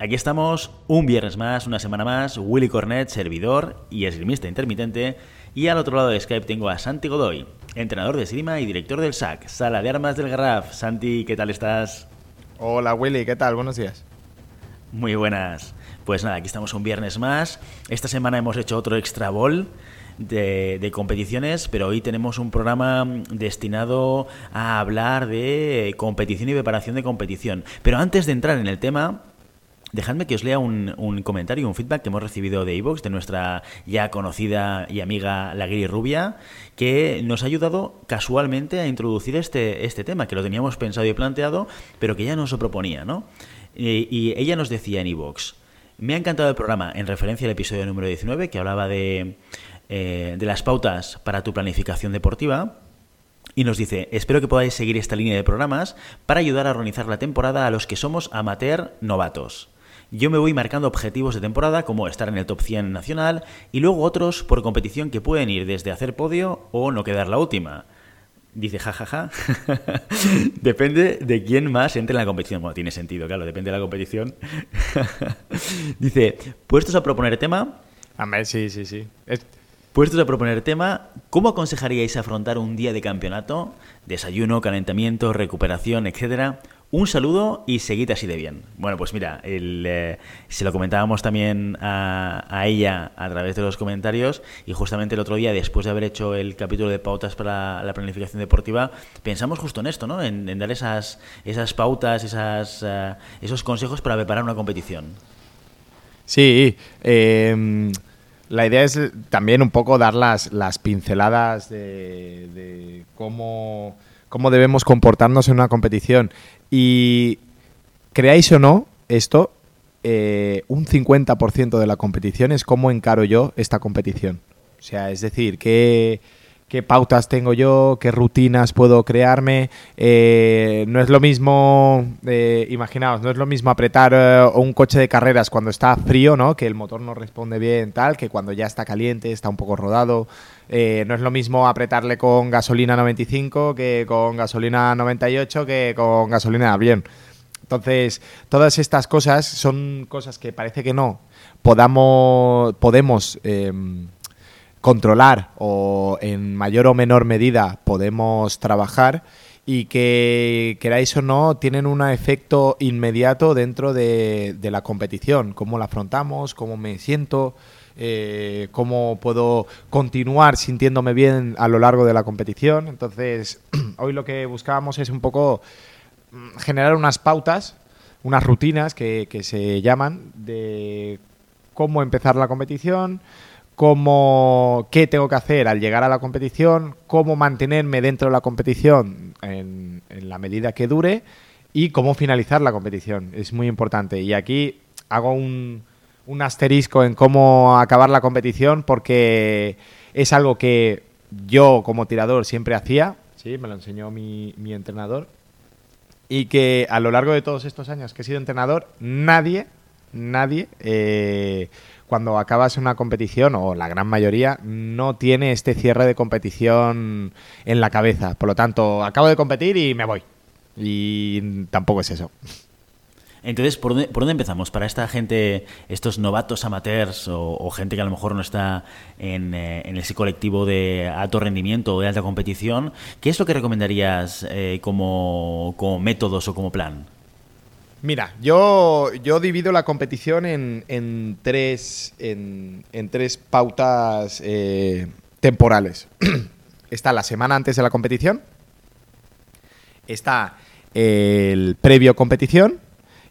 Aquí estamos, un viernes más, una semana más, Willy Cornet, servidor y esgrimista intermitente, y al otro lado de Skype tengo a Santi Godoy, entrenador de esgrima y director del SAC, Sala de Armas del Garraf. Santi, ¿qué tal estás? Hola Willy, ¿qué tal? Buenos días. Muy buenas. Pues nada, aquí estamos un viernes más. Esta semana hemos hecho otro extra ball de, competiciones, pero hoy tenemos un programa destinado a hablar de competición y preparación de competición. Pero antes de entrar en el tema, Dejadme que os lea un, comentario, un feedback que hemos recibido de iVoox, de nuestra ya conocida y amiga La Rubia, que nos ha ayudado casualmente a introducir este, este tema, que lo teníamos pensado y planteado, pero que ya nos lo proponía, ¿no? Y, ella nos decía en iVoox, me ha encantado el programa en referencia al episodio número 19, que hablaba de, eh, de las pautas para tu planificación deportiva. Y nos dice, espero que podáis seguir esta línea de programas para ayudar a organizar la temporada a los que somos amateur novatos. Yo me voy marcando objetivos de temporada como estar en el top 100 nacional y luego otros por competición que pueden ir desde hacer podio o no quedar la última. Dice, jajaja. depende de quién más entre en la competición. Bueno, tiene sentido, claro, depende de la competición. Dice, puestos a proponer tema. A ver, sí, sí, sí. Puestos a proponer tema, ¿cómo aconsejaríais afrontar un día de campeonato? Desayuno, calentamiento, recuperación, etcétera un saludo y seguid así de bien. Bueno, pues mira, eh, se lo comentábamos también a, ella a través de los comentarios y justamente el otro día, después de haber hecho el capítulo de pautas para la planificación deportiva, pensamos justo en esto, ¿no? En, dar esas, esas pautas, esas, eh, esos consejos para preparar una competición. Sí, em, la idea es también un poco dar las, las pinceladas de, de cómo cómo debemos comportarnos en una competición. Y creáis o no, esto, eh, un 50% de la competición es cómo encaro yo esta competición. O sea, es decir, qué, qué pautas tengo yo, qué rutinas puedo crearme. Eh, no es lo mismo, eh, imaginaos, no es lo mismo apretar un coche de carreras cuando está frío, ¿no? Que el motor no responde bien, tal, que cuando ya está caliente, está un poco rodado. Eh, no es lo mismo apretarle con gasolina 95 que con gasolina 98 que con gasolina bien. Entonces, todas estas cosas son cosas que parece que no podamos, podemos em, controlar o en mayor o menor medida podemos trabajar y que queráis o no tienen un efecto inmediato dentro de, la competición, cómo la afrontamos, cómo me siento, eh, cómo puedo continuar sintiéndome bien a lo largo de la competición. Entonces, hoy lo que buscábamos es un poco mm, generar unas pautas, unas rutinas que, se llaman de cómo empezar la competición, cómo, qué tengo que hacer al llegar a la competición, cómo mantenerme dentro de la competición en, la medida que dure y cómo finalizar la competición. Es muy importante. Y aquí hago un, un asterisco en cómo acabar la competición porque es algo que yo como tirador siempre hacía, sí, me lo enseñó mi, entrenador, y que a lo largo de todos estos años que he sido entrenador, nadie, nadie, eh, cuando acabas una competición, o la gran mayoría, no tiene este cierre de competición en la cabeza. Por lo tanto, acabo de competir y me voy. Y tampoco es eso. Entonces, ¿por dónde, empezamos? Para esta gente, estos novatos amateurs o, gente que a lo mejor no está en, eh, en, ese colectivo de alto rendimiento o de alta competición, ¿qué es lo que recomendarías eh, como, métodos o como plan? Mira, yo, yo divido la competición en, tres, en, tres pautas eh, temporales. está la semana antes de la competición, está el previo competición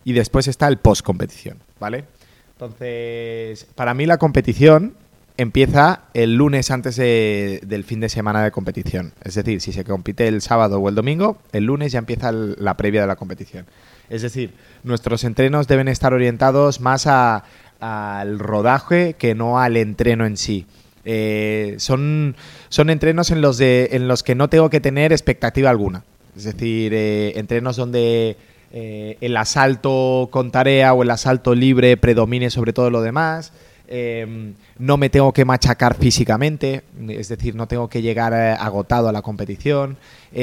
y después está el post competición, ¿vale? Entonces, para mí la competición empieza el lunes antes del fin de semana de competición. Es decir, si se compite el sábado o el domingo, el lunes ya empieza la previa de la competición. Es decir, nuestros entrenos deben estar orientados más al rodaje que no al entreno en sí. Eh, son, son entrenos en los, de, en los que no tengo que tener expectativa alguna. Es decir, eh, entrenos donde eh, el asalto con tarea o el asalto libre predomine sobre todo lo demás. No me tengo que machacar físicamente, es decir, no tengo que llegar agotado a la competición.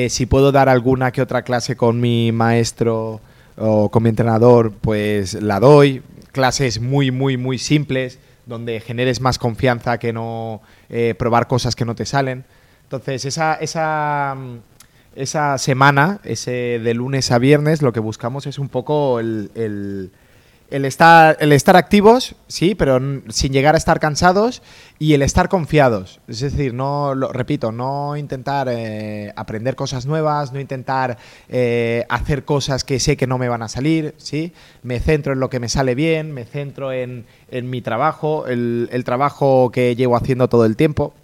si puedo dar alguna que otra clase con mi maestro o con mi entrenador, pues la doy. Clases muy, muy, muy simples donde generes más confianza que no eh, probar cosas que no te salen. Entonces, esa, esa, esa semana, ese de lunes a viernes, lo que buscamos es un poco el estar, el estar activos, sí, pero sin llegar a estar cansados y el estar confiados. Es decir, no, lo repito, no intentar eh, aprender cosas nuevas, no intentar eh, hacer cosas que sé que no me van a salir, sí. Me centro en lo que me sale bien, me centro en, mi trabajo, el, trabajo que llevo haciendo todo el tiempo,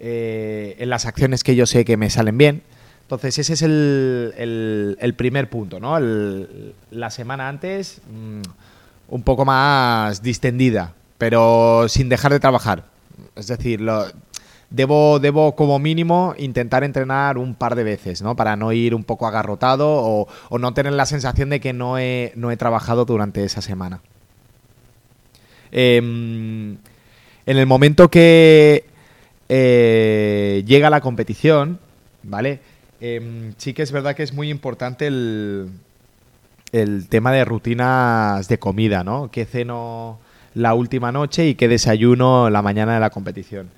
eh, en las acciones que yo sé que me salen bien. Entonces ese es el, primer punto, ¿no? la semana antes... Mm, un poco más distendida, pero sin dejar de trabajar. Es decir, debo, debo como mínimo intentar entrenar un par de veces, ¿no? Para no ir un poco agarrotado o, no tener la sensación de que no he, no he trabajado durante esa semana. Em, en el momento que eh, llega la competición, ¿vale? Em, sí que es verdad que es muy importante el, el tema de rutinas de comida, ¿no? ¿Qué ceno la última noche y qué desayuno la mañana de la competición?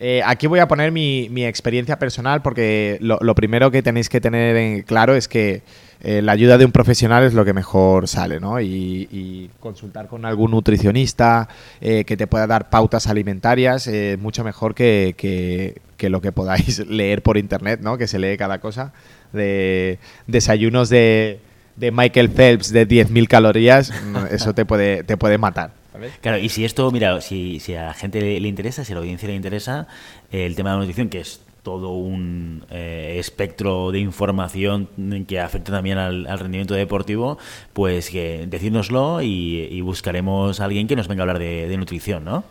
Eh, aquí voy a poner mi, experiencia personal porque lo, primero que tenéis que tener en claro es que eh, la ayuda de un profesional es lo que mejor sale, ¿no? Y, consultar con algún nutricionista eh, que te pueda dar pautas alimentarias, mucho mejor que, que, lo que podáis leer por internet, ¿no? Que se lee cada cosa de desayunos de de Michael Phelps de 10.000 calorías, eso te puede, te puede matar. Claro, y si esto, mira, si, si a la gente le, interesa, si a la audiencia le interesa, el tema de la nutrición, que es todo un eh, espectro de información que afecta también al, rendimiento deportivo, pues que decídnoslo y, buscaremos a alguien que nos venga a hablar de, de nutrición, ¿no?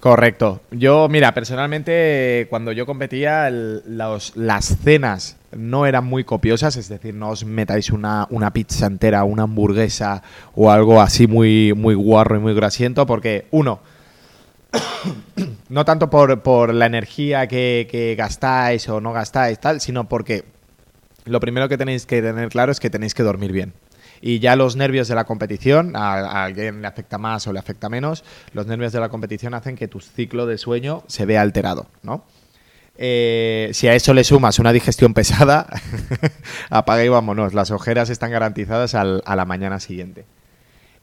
Correcto. Yo, mira, personalmente, cuando yo competía, las cenas no eran muy copiosas, es decir, no os metáis una, una, pizza entera, una hamburguesa o algo así muy, muy guarro y muy grasiento, porque, uno, no tanto por, la energía que, que gastáis o no gastáis, tal, sino porque lo primero que tenéis que tener claro es que tenéis que dormir bien y ya los nervios de la competición, a, alguien le afecta más o le afecta menos, los nervios de la competición hacen que tu ciclo de sueño se vea alterado, ¿no? Eh, si a eso le sumas una digestión pesada, apaga y vámonos. Las ojeras están garantizadas a la mañana siguiente.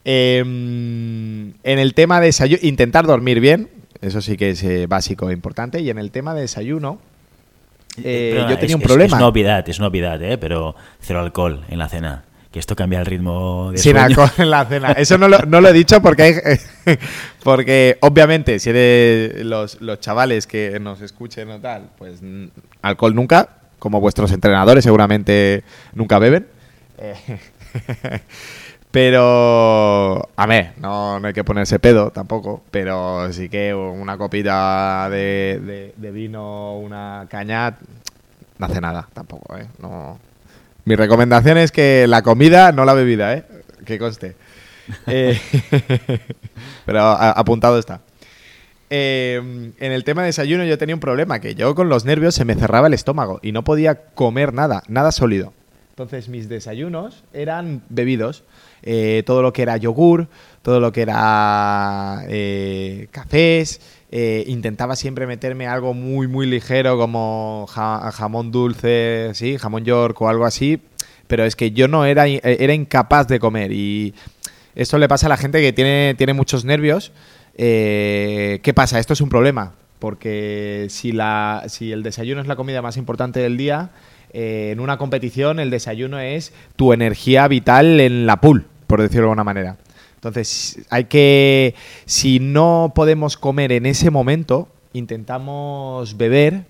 Em, en el tema de desayuno, intentar dormir bien, eso sí que es eh, básico e importante. Y en el tema de desayuno, eh, yo tenía un problema. Es una obviedad, es una obviedad, pero cero alcohol en la cena que esto cambia el ritmo de Sin alcohol en la cena. Eso no lo, no lo he dicho porque hay, porque obviamente si eres los, los chavales que nos escuchen o tal, pues alcohol nunca, como vuestros entrenadores seguramente nunca beben. Eh, pero, a ver, no, no, hay que ponerse pedo tampoco, pero sí que una copita de, de, vino, una caña, no hace nada tampoco, ¿eh? No, mi recomendación es que la comida, no la bebida, ¿eh? Que conste. Eh, pero apuntado está. Eh, en el tema de desayuno yo tenía un problema, que yo con los nervios se me cerraba el estómago y no podía comer nada, nada sólido. Entonces mis desayunos eran bebidos. Eh, todo lo que era yogur, todo lo que era cafés, eh, intentaba siempre meterme algo muy, muy ligero como jamón dulce, sí, jamón york o algo así, pero es que yo no era, eh, era incapaz de comer y esto le pasa a la gente que tiene, tiene muchos nervios. Eh, ¿Qué pasa? Esto es un problema, porque si, la, si el desayuno es la comida más importante del día, en una competición el desayuno es tu energía vital en la pool, por decirlo de alguna manera. Entonces, hay que, si no podemos comer en ese momento, intentamos beber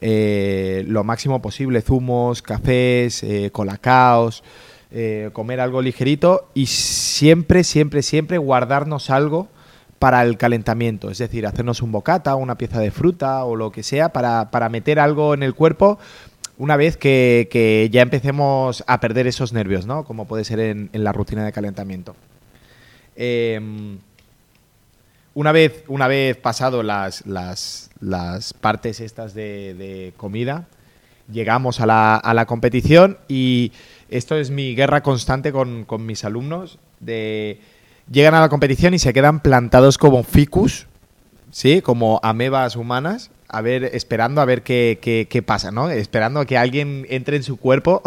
eh, lo máximo posible, zumos, cafés, eh, colacaos, eh, comer algo ligerito y siempre, siempre, siempre guardarnos algo para el calentamiento, es decir, hacernos un bocata, una pieza de fruta o lo que sea para, para meter algo en el cuerpo una vez que, ya empecemos a perder esos nervios, ¿no? Como puede ser en la rutina de calentamiento. Em, una, vez, una vez pasado las, las, partes estas de, comida, llegamos a la, a la, competición y esto es mi guerra constante con, mis alumnos. De, llegan a la competición y se quedan plantados como ficus, ¿sí? como amebas humanas, a ver, esperando a ver qué, qué, pasa, ¿no? Esperando a que alguien entre en su cuerpo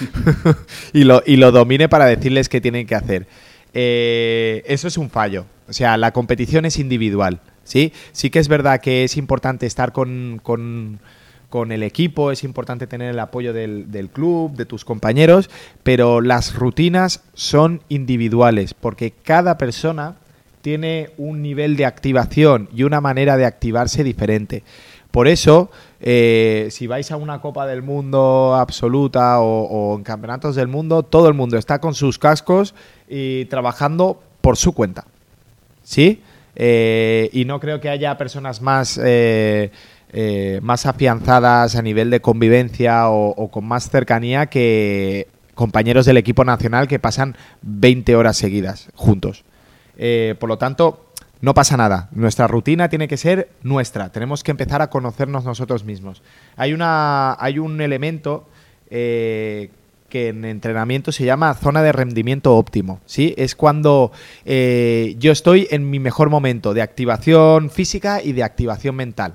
y, lo, y lo domine para decirles qué tienen que hacer. Eh, eso es un fallo. O sea, la competición es individual. ¿sí? sí que es verdad que es importante estar con, el equipo, es importante tener el apoyo del, club, de tus compañeros, pero las rutinas son individuales porque cada persona tiene un nivel de activación y una manera de activarse diferente. Por eso, eh, si vais a una Copa del Mundo absoluta o, en campeonatos del mundo, todo el mundo está con sus cascos y trabajando por su cuenta. ¿Sí? Eh, y no creo que haya personas más, eh, más afianzadas a nivel de convivencia o, con más cercanía que compañeros del equipo nacional que pasan 20 horas seguidas juntos. por lo tanto, no pasa nada. Nuestra rutina tiene que ser nuestra. Tenemos que empezar a conocernos nosotros mismos. Hay, una, hay un elemento eh, que en entrenamiento se llama zona de rendimiento óptimo. ¿sí? Es cuando eh, yo estoy en mi mejor momento de activación física y de activación mental.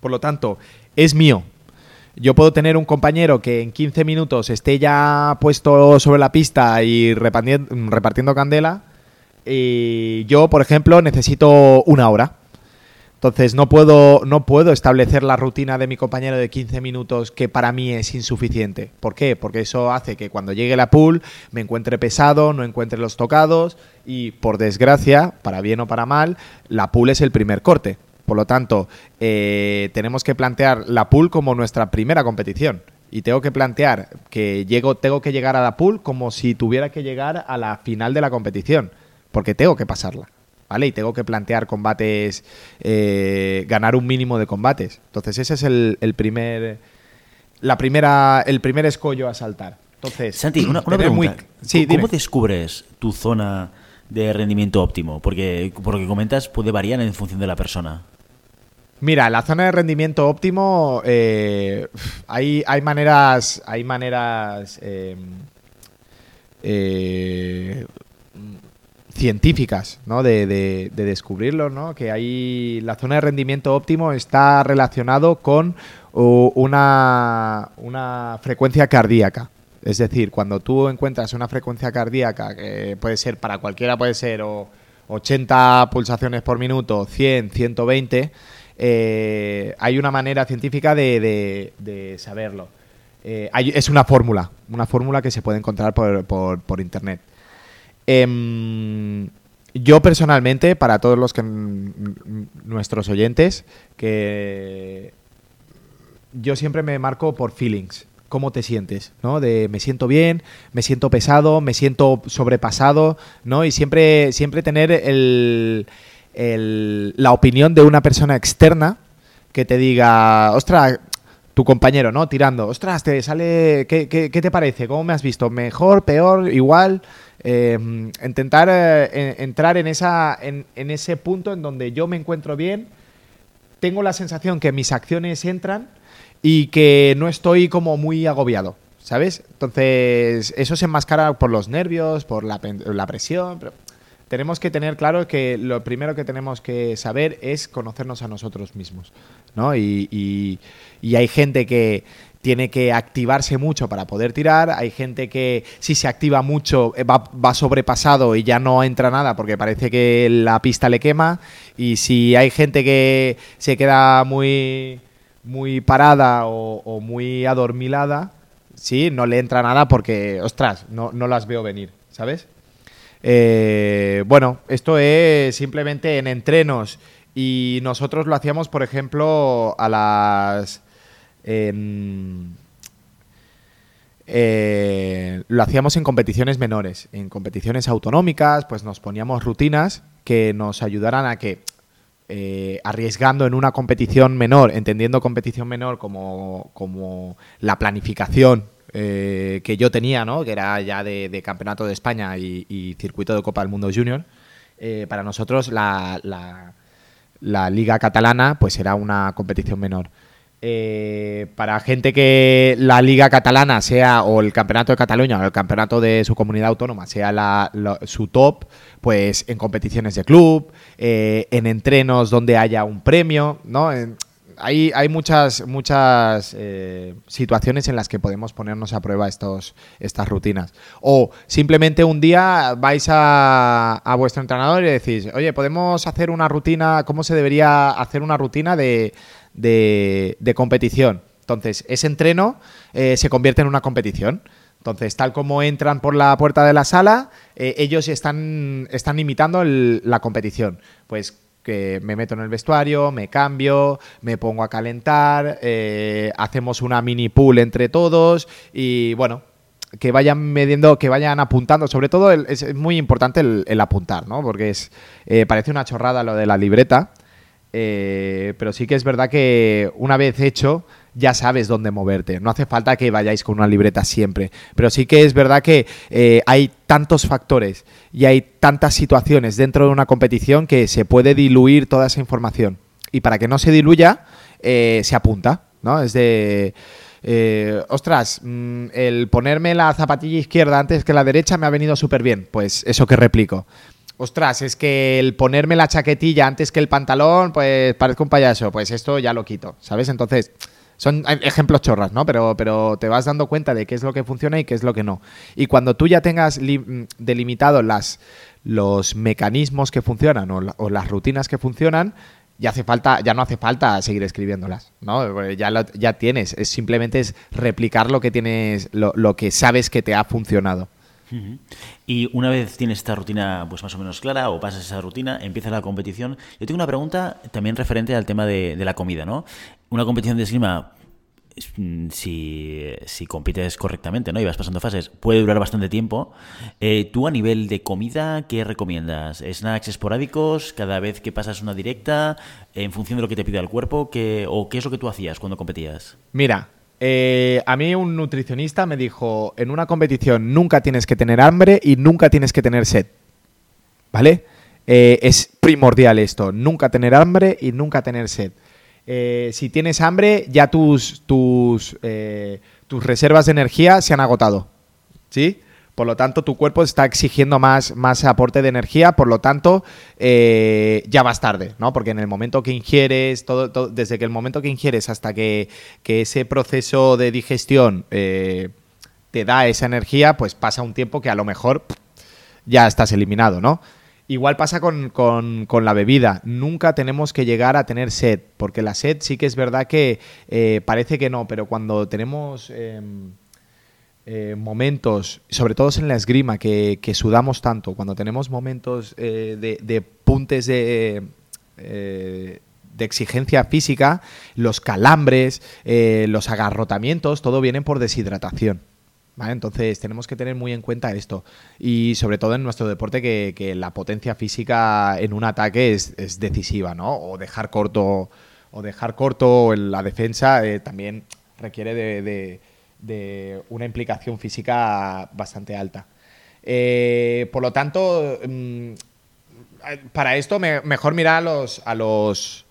Por lo tanto, es mío. Yo puedo tener un compañero que en 15 minutos esté ya puesto sobre la pista y repartiendo candela y yo, por ejemplo, necesito una hora. Entonces no puedo, no puedo establecer la rutina de mi compañero de 15 minutos que para mí es insuficiente. ¿Por qué? Porque eso hace que cuando llegue la pool me encuentre pesado, no encuentre los tocados y por desgracia, para bien o para mal, la pool es el primer corte. Por lo tanto, eh, tenemos que plantear la pool como nuestra primera competición. Y tengo que plantear que llego, tengo que llegar a la pool como si tuviera que llegar a la final de la competición porque tengo que pasarla. ¿Vale? Y tengo que plantear combates, eh, ganar un mínimo de combates. Entonces ese es el, primer, la primera, el primer escollo a saltar. Entonces, Santi, una, pregunta. ¿Cómo descubres tu zona de rendimiento óptimo? Porque por lo que comentas puede variar en función de la persona. Mira, la zona de rendimiento óptimo eh, hay, hay maneras, hay maneras eh, científicas ¿no? de, descubrirlo, ¿no? que hay la zona de rendimiento óptimo está relacionado con una, una frecuencia cardíaca. Es decir, cuando tú encuentras una frecuencia cardíaca, que puede ser para cualquiera, puede ser 80 pulsaciones por minuto, 100, 120, eh, hay una manera científica de, saberlo. Eh, es una fórmula, una fórmula que se puede encontrar por, por internet. Em, yo personalmente, para todos los que nuestros oyentes, que yo siempre me marco por feelings. ¿Cómo te sientes? ¿no? De me siento bien, me siento pesado, me siento sobrepasado, ¿no? Y siempre, siempre tener el, la opinión de una persona externa que te diga, ostras, tu compañero, ¿no? Tirando, ostras, te sale, ¿qué, qué, qué te parece? ¿Cómo me has visto? ¿Mejor, peor, igual? Eh, intentar entrar en, esa, en, ese punto en donde yo me encuentro bien, tengo la sensación que mis acciones entran y que no estoy como muy agobiado, ¿sabes? Entonces, eso se enmascara por los nervios, por la, presión, tenemos que tener claro que lo primero que tenemos que saber es conocernos a nosotros mismos, ¿no? y hay gente que tiene que activarse mucho para poder tirar. Hay gente que si se activa mucho eh, va, sobrepasado y ya no entra nada porque parece que la pista le quema. Y si hay gente que se queda muy, muy parada o, muy adormilada, sí, no le entra nada porque, ostras, no, no las veo venir, ¿sabes? Eh, bueno, esto es simplemente en entrenos y nosotros lo hacíamos, por ejemplo, a las... Eh, lo hacíamos en competiciones menores, en competiciones autonómicas, pues nos poníamos rutinas que nos ayudaran a que, eh, arriesgando en una competición menor, entendiendo competición menor como, como la planificación eh, que yo tenía, ¿no? que era ya de, Campeonato de España y, Circuito de Copa del Mundo Junior, para nosotros la, la, la Liga Catalana pues era una competición menor. Eh, para gente que la liga catalana sea o el campeonato de Cataluña o el campeonato de su comunidad autónoma sea la, su top, pues en competiciones de club, eh, en entrenos donde haya un premio, ¿no? hay, hay muchas, muchas eh, situaciones en las que podemos ponernos a prueba estos, estas rutinas. O simplemente un día vais a, a vuestro entrenador y decís, oye, podemos hacer una rutina, ¿cómo se debería hacer una rutina de de, competición. Entonces, ese entreno eh, se convierte en una competición. Entonces, tal como entran por la puerta de la sala, eh, ellos están, están imitando la competición. Pues que me meto en el vestuario, me cambio, me pongo a calentar, eh, hacemos una mini pool entre todos y bueno, que vayan midiendo, que vayan apuntando. Sobre todo es muy importante el, apuntar, ¿no? Porque es parece una chorrada lo de la libreta, eh, pero sí que es verdad que una vez hecho ya sabes dónde moverte. No hace falta que vayáis con una libreta siempre. Pero sí que es verdad que eh, hay tantos factores y hay tantas situaciones dentro de una competición que se puede diluir toda esa información. Y para que no se diluya, eh, se apunta. ¿no? Es de... ostras, mm, el ponerme la zapatilla izquierda antes que la derecha me ha venido súper bien. Pues eso que replico ostras, es que el ponerme la chaquetilla antes que el pantalón, pues parezco un payaso, pues esto ya lo quito, ¿sabes? Entonces, son ejemplos chorras, ¿no? Pero, pero te vas dando cuenta de qué es lo que funciona y qué es lo que no. Y cuando tú ya tengas delimitado las, los mecanismos que funcionan o, las rutinas que funcionan, ya hace falta, ya no hace falta seguir escribiéndolas, ¿no? Ya, ya tienes, es simplemente es replicar lo que tienes, lo que sabes que te ha funcionado. Y una vez tienes esta rutina pues más o menos clara o pasas esa rutina, empieza la competición. Yo tengo una pregunta también referente al tema de, la comida, ¿no? Una competición de esgrima, mm, si, si, compites correctamente ¿no? y vas pasando fases, puede durar bastante tiempo. Eh, ¿Tú a nivel de comida qué recomiendas? ¿Snacks esporádicos cada vez que pasas una directa? ¿En función de lo que te pide el cuerpo? ¿qué, ¿O qué es lo que tú hacías cuando competías? Mira, eh, a mí un nutricionista me dijo, en una competición nunca tienes que tener hambre y nunca tienes que tener sed. ¿Vale? Eh, es primordial esto, nunca tener hambre y nunca tener sed. Eh, si tienes hambre, ya tus, tus, tus reservas de energía se han agotado. ¿Sí? Por lo tanto, tu cuerpo está exigiendo más, más aporte de energía, por lo tanto, eh, ya vas tarde, ¿no? Porque en el momento que ingieres, todo, desde que el momento que ingieres hasta que, ese proceso de digestión eh, te da esa energía, pues pasa un tiempo que a lo mejor ya estás eliminado, ¿no? Igual pasa con, la bebida. Nunca tenemos que llegar a tener sed, porque la sed sí que es verdad que eh, parece que no, pero cuando tenemos em, eh, momentos, sobre todo en la esgrima, que, sudamos tanto, cuando tenemos momentos eh, de, puntes de, eh, de, exigencia física, los calambres, los agarrotamientos, todo vienen por deshidratación. Entonces tenemos que tener muy en cuenta esto. Y sobre todo en nuestro deporte que, la potencia física en un ataque es, decisiva, ¿no? O dejar corto, o dejar corto la defensa también requiere de de una implicación física bastante alta. Eh, por lo tanto, mm, para esto mejor mirar a los, a los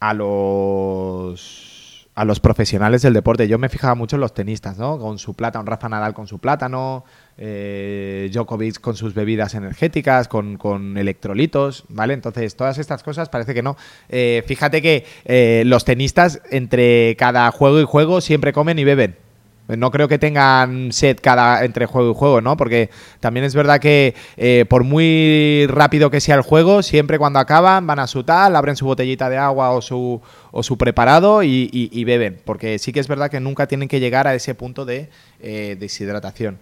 a los a los profesionales del deporte. Yo me fijaba mucho en los tenistas, ¿no? Con su plátano, Rafa Nadal con su plátano, eh, Djokovic con sus bebidas energéticas, con, electrolitos, ¿vale? Entonces, todas estas cosas parece que no. Eh, fíjate que los tenistas entre cada juego y juego siempre comen y beben. No creo que tengan sed cada entre juego y juego, ¿no? Porque también es verdad que eh, por muy rápido que sea el juego, siempre cuando acaban van a su tal, abren su botellita de agua o su, o su preparado y, beben. Porque sí que es verdad que nunca tienen que llegar a ese punto de eh, deshidratación.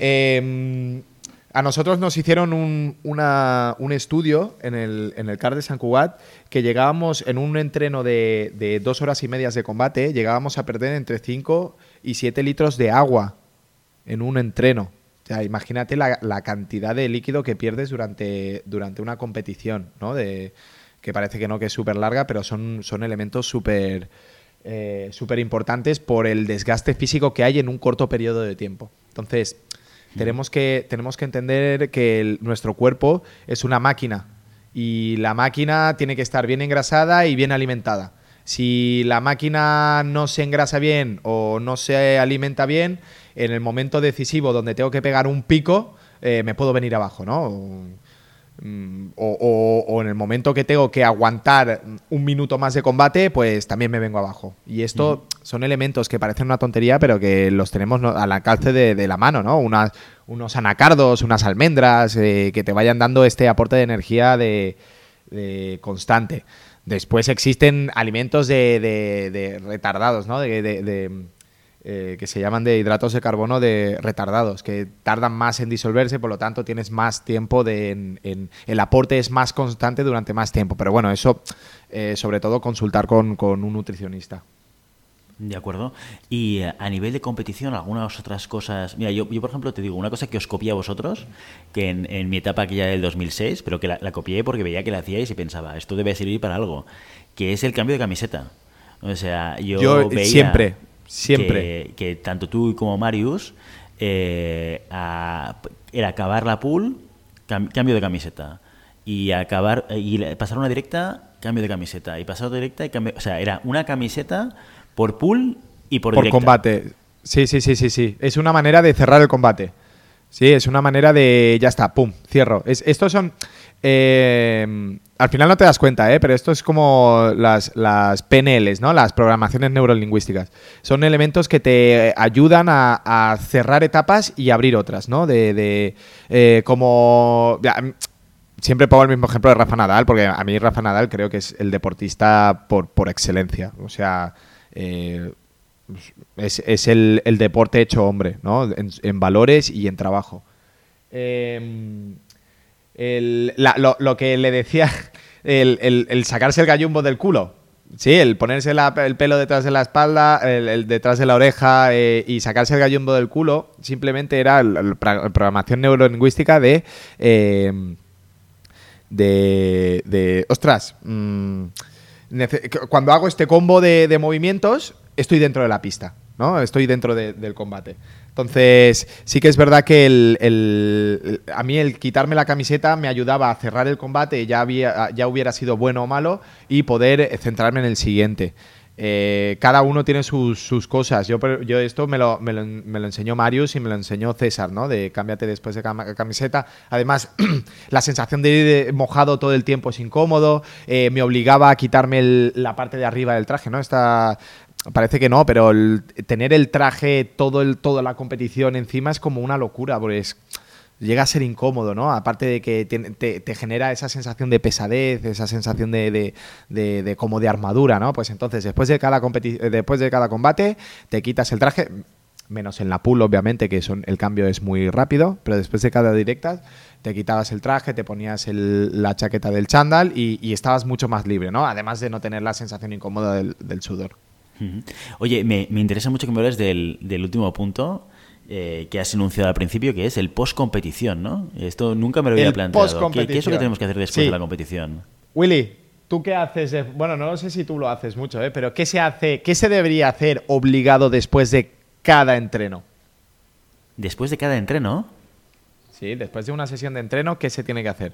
Em, A nosotros nos hicieron un, una- un estudio en el, en el CAR de San Cugat que llegábamos en un entreno de, de dos horas y medias de combate, llegábamos a perder entre 5 y 7 litros de agua en un entreno. O sea, imagínate la, la cantidad de líquido que pierdes durante, durante una competición, ¿no? De, que parece que no, que es súper larga, pero son, son elementos súper eh, súper importantes por el desgaste físico que hay en un corto periodo de tiempo. Entonces, tenemos que, tenemos que entender que el- nuestro cuerpo es una máquina y la máquina tiene que estar bien engrasada y bien alimentada. Si la máquina no se engrasa bien o no se alimenta bien, en el momento decisivo donde tengo que pegar un pico, eh, me puedo venir abajo, ¿no? O, mm, o- en el momento que tengo que aguantar un minuto más de combate, pues también me vengo abajo. Y esto son elementos que parecen una tontería, pero que los tenemos al alcance de, de la mano, ¿no? Unas- unos anacardos, unas almendras, eh, que te vayan dando este aporte de energía de, de constante. Después existen alimentos de, de- de retardados, ¿no? De, de- eh, que se llaman de hidratos de carbono de retardados, que tardan más en disolverse, por lo tanto tienes más tiempo de, en, en- el aporte es más constante durante más tiempo. Pero bueno, eso eh, sobre todo consultar con, con un nutricionista. De acuerdo. Y eh, a nivel de competición, algunas otras cosas. Mira, yo, yo por ejemplo te digo una cosa que os copié a vosotros, que en, en mi etapa aquella del 2006, pero que la, la copié porque veía que la hacíais y pensaba, esto debe servir para algo, que es el cambio de camiseta. O sea, yo, Yo, veía siempre, siempre. Que, que tanto tú como Marius eh, a- era acabar la pool, cam- cambio de camiseta. Y acabar y pasar una directa, cambio de camiseta. Y pasar otra directa y cambio. O sea, era una camiseta por pool y por, por directa. combate. Sí, sí, sí, sí, sí. Es una manera de cerrar el combate. Sí, es una manera de. Ya está, pum, cierro. Es, estos son. eh, al final no te das cuenta, ¿eh? pero esto es como las, las PNLs, ¿no? Las programaciones neurolingüísticas. Son elementos que te ayudan a, a cerrar etapas y abrir otras, ¿no? De, de, eh, como. ya, Siempre pongo el mismo ejemplo de Rafa Nadal, porque a mí Rafa Nadal creo que es el deportista por, por excelencia. O sea, eh, es, es el, el deporte hecho hombre, ¿no? En, valores y en trabajo. Eh, el- la- lo, lo que le decía, el, el- sacarse el gallumbo del culo. Sí, el ponerse el pelo detrás de la espalda, el, detrás de la oreja eh, y sacarse el gallumbo del culo, simplemente era la programación neurolingüística de... eh, de, de ostras, mm, cuando hago este combo de, movimientos, estoy dentro de la pista, ¿no? Estoy dentro de- del combate. Entonces, sí que es verdad que el, a mí el quitarme la camiseta me ayudaba a cerrar el combate, ya, había, ya hubiera sido bueno o malo, y poder centrarme en el siguiente. Eh, cada uno tiene sus, cosas. Yo, esto me lo, enseñó Marius y me lo enseñó César, ¿no? De cámbiate después de camiseta. Además, la sensación de ir de- mojado todo el tiempo es incómodo. Eh, me obligaba a quitarme la parte de arriba del traje, ¿no? Esta, parece que no, pero tener el traje todo el, toda la competición encima es como una locura, porque es- llega a ser incómodo, ¿no? Aparte de que te, te- te genera esa sensación de pesadez, esa sensación de, de- como de armadura, ¿no? Pues entonces, después de cada eh, después de cada combate, te quitas el traje, menos en la pool, obviamente, que son, el cambio es muy rápido, pero después de cada directa te quitabas el traje, te ponías el- la chaqueta del chándal y, estabas mucho más libre, ¿no? Además de no tener la sensación incómoda del, del sudor. Oye, me, me interesa mucho que me hables del, del último punto eh, que has enunciado al principio, que es el post-competición, ¿no? Esto nunca me lo había El planteado. ¿Qué, qué es lo que tenemos que hacer después Sí. de la competición? Willy, ¿tú qué haces? de- bueno, no sé si tú lo haces mucho, ¿eh? pero ¿qué se hace, qué se debería hacer obligado después de cada entreno? Después de cada entreno, Sí, después de una sesión de entreno, ¿qué se tiene que hacer?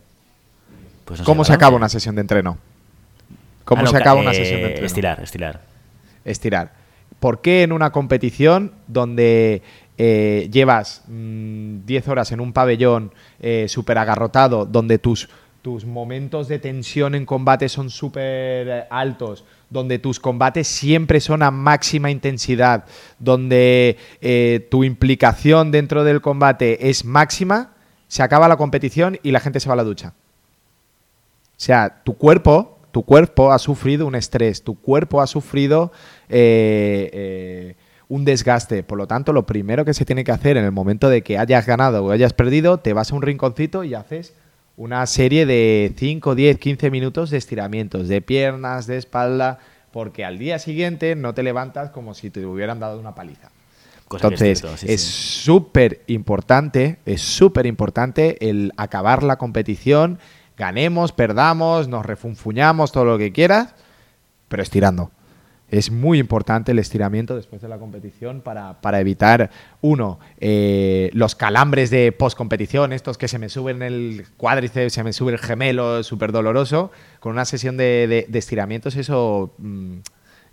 pues no ¿Cómo se acaba una sesión de entreno? ¿Cómo Ah, no, se ca- acaba una eh, sesión de entreno? Estirar, estirar. estirar. ¿Por qué en una competición donde eh, llevas mm, 10 horas en un pabellón eh, súper agarrotado, donde tus, tus momentos de tensión en combate son súper altos, donde tus combates siempre son a máxima intensidad, donde eh, tu implicación dentro del combate es máxima, se acaba la competición y la gente se va a la ducha? O sea, tu cuerpo, tu cuerpo ha sufrido un estrés, tu cuerpo ha sufrido eh, un desgaste. Por lo tanto, lo primero que se tiene que hacer en el momento de que hayas ganado o hayas perdido, te vas a un rinconcito y haces una serie de 5, 10, 15 minutos de estiramientos, de piernas, de espalda, porque al día siguiente no te levantas como si te hubieran dado una paliza. Entonces, es súper importante, es súper importante el acabar la competición, ganemos, perdamos, nos refunfuñamos, todo lo que quieras, pero estirando es muy importante el estiramiento después de la competición para, evitar, uno, eh, los calambres de post-competición, estos que se me suben el cuádriceps, se me sube el gemelo, súper doloroso. Con una sesión de, estiramientos eso mm,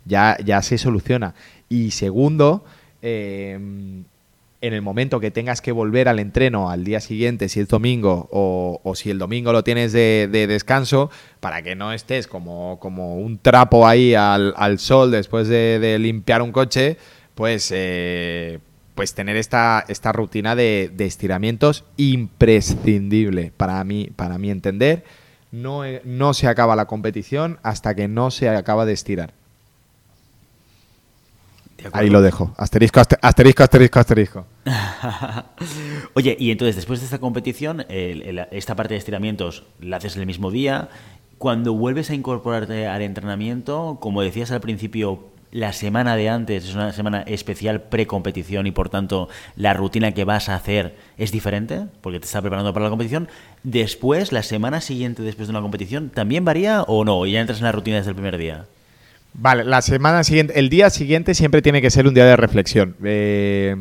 ya, ya se soluciona. Y segundo, eh, en el momento que tengas que volver al entreno al día siguiente, si es domingo o, si el domingo lo tienes de, descanso, para que no estés como, como un trapo ahí al, sol después de, limpiar un coche, pues, eh, pues tener esta, esta rutina de, estiramientos imprescindible para mí, para entender. No, no se acaba la competición hasta que no se acaba de estirar. Ahí lo dejo. Asterisco, asterisco, asterisco, asterisco. Oye, y entonces después de esta competición, esta parte de estiramientos la haces el mismo día. Cuando vuelves a incorporarte al entrenamiento, como decías al principio, la semana de antes es una semana especial pre-competición y por tanto la rutina que vas a hacer es diferente porque te está preparando para la competición. Después, la semana siguiente después de una competición, ¿también varía o no? ¿Ya entras en la rutina desde el primer día? Vale, la semana siguiente, el día siguiente siempre tiene que ser un día de reflexión. Eh,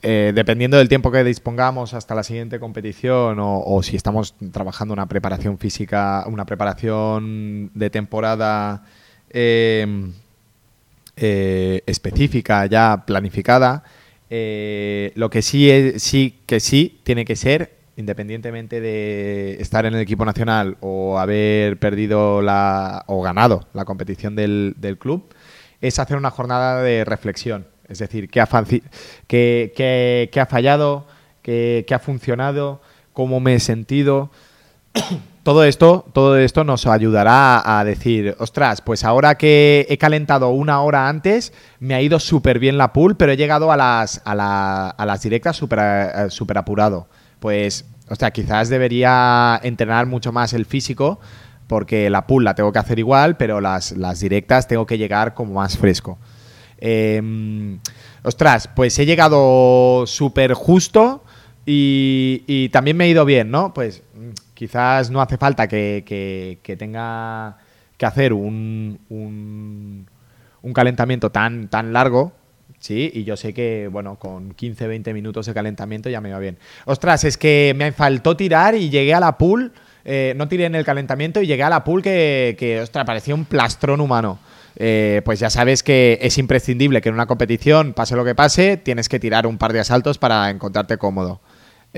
eh, dependiendo del tiempo que dispongamos hasta la siguiente competición o, si estamos trabajando una preparación física, una preparación de temporada em, eh, específica, ya planificada, lo que sí, es, sí que sí tiene que ser independientemente de estar en el equipo nacional o haber perdido la, o ganado la competición del, del club, es hacer una jornada de reflexión. Es decir, qué ha, ha fallado, qué, qué ha funcionado, cómo me he sentido. todo esto, todo esto nos ayudará a decir, ostras, pues ahora que he calentado una hora antes, me ha ido súper bien la pool, pero he llegado a las, a, la, a las directas súper eh, super apurado pues, o sea, quizás debería entrenar mucho más el físico porque la pull la tengo que hacer igual, pero las, directas tengo que llegar como más fresco. Em, ostras, pues he llegado súper justo y, también me he ido bien, ¿no? Pues mm, quizás no hace falta que, tenga que hacer un, un, un calentamiento tan, tan largo, Sí, y yo sé que, bueno, con 15, 20 minutos de calentamiento ya me va bien. Ostras, es que me faltó tirar y llegué a la pool, eh, no tiré en el calentamiento y llegué a la pool que, que ostras, parecía un plastrón humano. Eh, pues ya sabes que es imprescindible que en una competición, pase lo que pase, tienes que tirar un par de asaltos para encontrarte cómodo.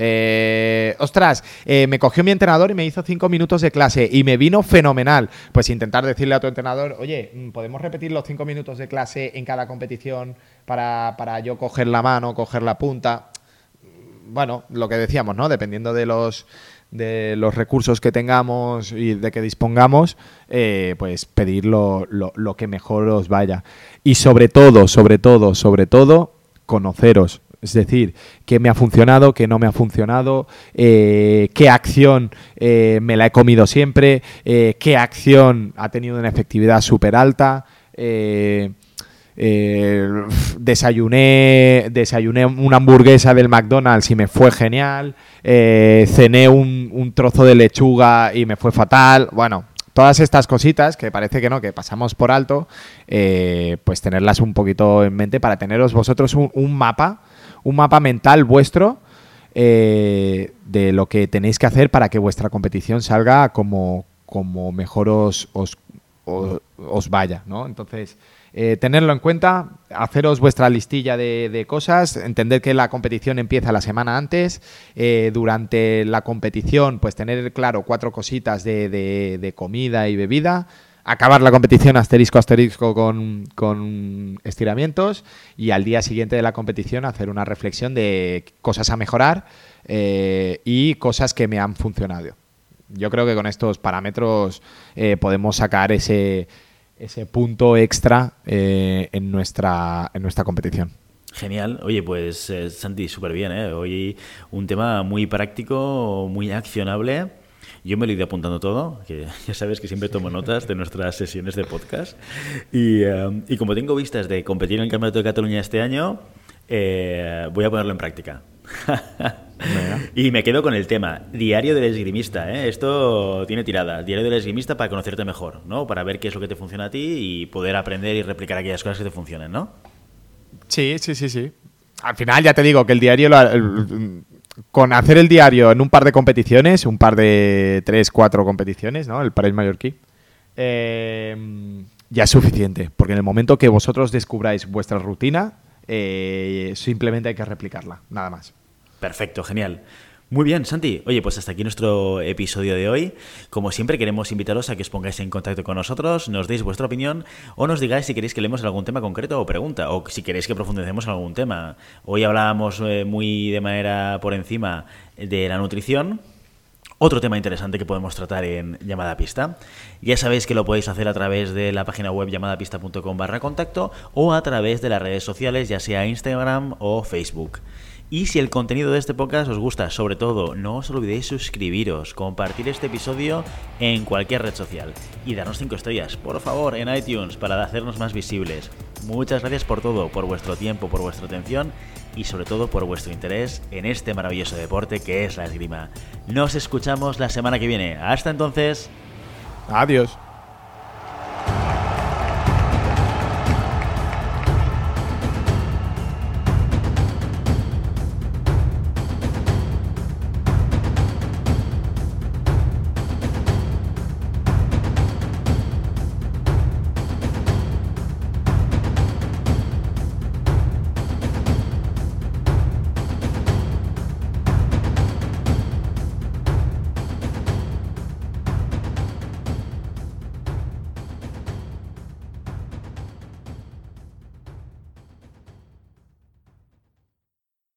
Eh, ostras, eh, me cogió mi entrenador y me hizo cinco minutos de clase y me vino fenomenal. Pues intentar decirle a tu entrenador, oye, mm, ¿podemos repetir los cinco minutos de clase en cada competición para, para yo coger la mano, coger la punta? Bueno, lo que decíamos, ¿no? Dependiendo de los de los recursos que tengamos y de que dispongamos, eh, pues pedir lo, lo, que mejor os vaya. Y sobre todo, sobre todo, sobre todo, conoceros. Es decir, qué me ha funcionado, qué no me ha funcionado, eh, qué acción eh, me la he comido siempre, eh, qué acción ha tenido una efectividad súper alta. desayuné, desayuné una hamburguesa del McDonald's y me fue genial. cené un, un trozo de lechuga y me fue fatal. Bueno, todas estas cositas que parece que no, que pasamos por alto, pues tenerlas un poquito en mente para teneros vosotros un mapa un mapa mental vuestro eh, de lo que tenéis que hacer para que vuestra competición salga como, como mejor os, os, vaya, ¿no? Entonces, eh, tenerlo en cuenta, haceros vuestra listilla de, cosas, entender que la competición empieza la semana antes, eh, durante la competición, pues tener claro cuatro cositas de, de comida y bebida, acabar la competición asterisco asterisco con, estiramientos y al día siguiente de la competición hacer una reflexión de cosas a mejorar eh, y cosas que me han funcionado. Yo creo que con estos parámetros eh, podemos sacar ese, ese punto extra eh, en, nuestra, en nuestra competición. Genial. Oye, pues Santi, súper bien. Hoy un tema muy práctico, muy accionable. Yo me lo he ido apuntando todo, que ya sabes que siempre tomo notas de nuestras sesiones de podcast. Y, eh, y como tengo vistas de competir en el Campeonato de Cataluña este año, voy a ponerlo en práctica. y me quedo con el tema, diario del esgrimista. ¿eh? Esto tiene tirada. Diario del esgrimista para conocerte mejor, ¿no? Para ver qué es lo que te funciona a ti y poder aprender y replicar aquellas cosas que te funcionen, ¿no? Sí, sí, sí, sí. Al final ya te digo que el diario, con hacer el diario en un par de competiciones, un par de tres, cuatro competiciones, ¿no? El París Mallorquí, eh, ya es suficiente. Porque en el momento que vosotros descubráis vuestra rutina, eh, simplemente hay que replicarla, nada más. Perfecto, genial. Muy bien, Santi. Oye, pues hasta aquí nuestro episodio de hoy. Como siempre, queremos invitaros a que os pongáis en contacto con nosotros, nos deis vuestra opinión o nos digáis si queréis que leemos algún tema concreto o pregunta, o si queréis que profundicemos en algún tema. Hoy hablábamos eh, muy de manera por encima de la nutrición, otro tema interesante que podemos tratar en llamada pista. Ya sabéis que lo podéis hacer a través de la página web llamadapista.com barra contacto o a través de las redes sociales, ya sea Instagram o Facebook. Y si el contenido de este podcast os gusta, sobre todo, no os olvidéis suscribiros, compartir este episodio en cualquier red social y darnos 5 estrellas, por favor, en iTunes para hacernos más visibles. Muchas gracias por todo, por vuestro tiempo, por vuestra atención y sobre todo por vuestro interés en este maravilloso deporte que es la esgrima. Nos escuchamos la semana que viene. Hasta entonces. Adiós.